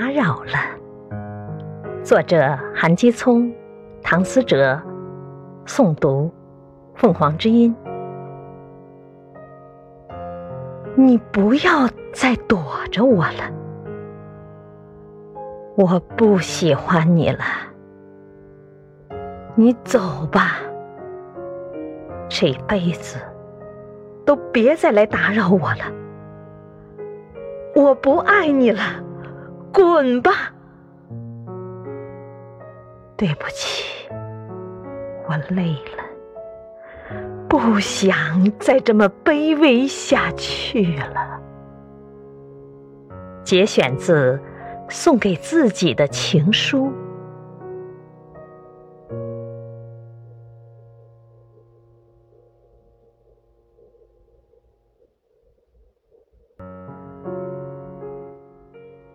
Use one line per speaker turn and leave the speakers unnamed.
打扰了。作者：韩基聪，唐思哲，诵读：凤凰之音。你不要再躲着我了，我不喜欢你了。你走吧，这辈子都别再来打扰我了。我不爱你了，滚吧！对不起，我累了，不想再这么卑微下去了。节选自《送给自己的情书》。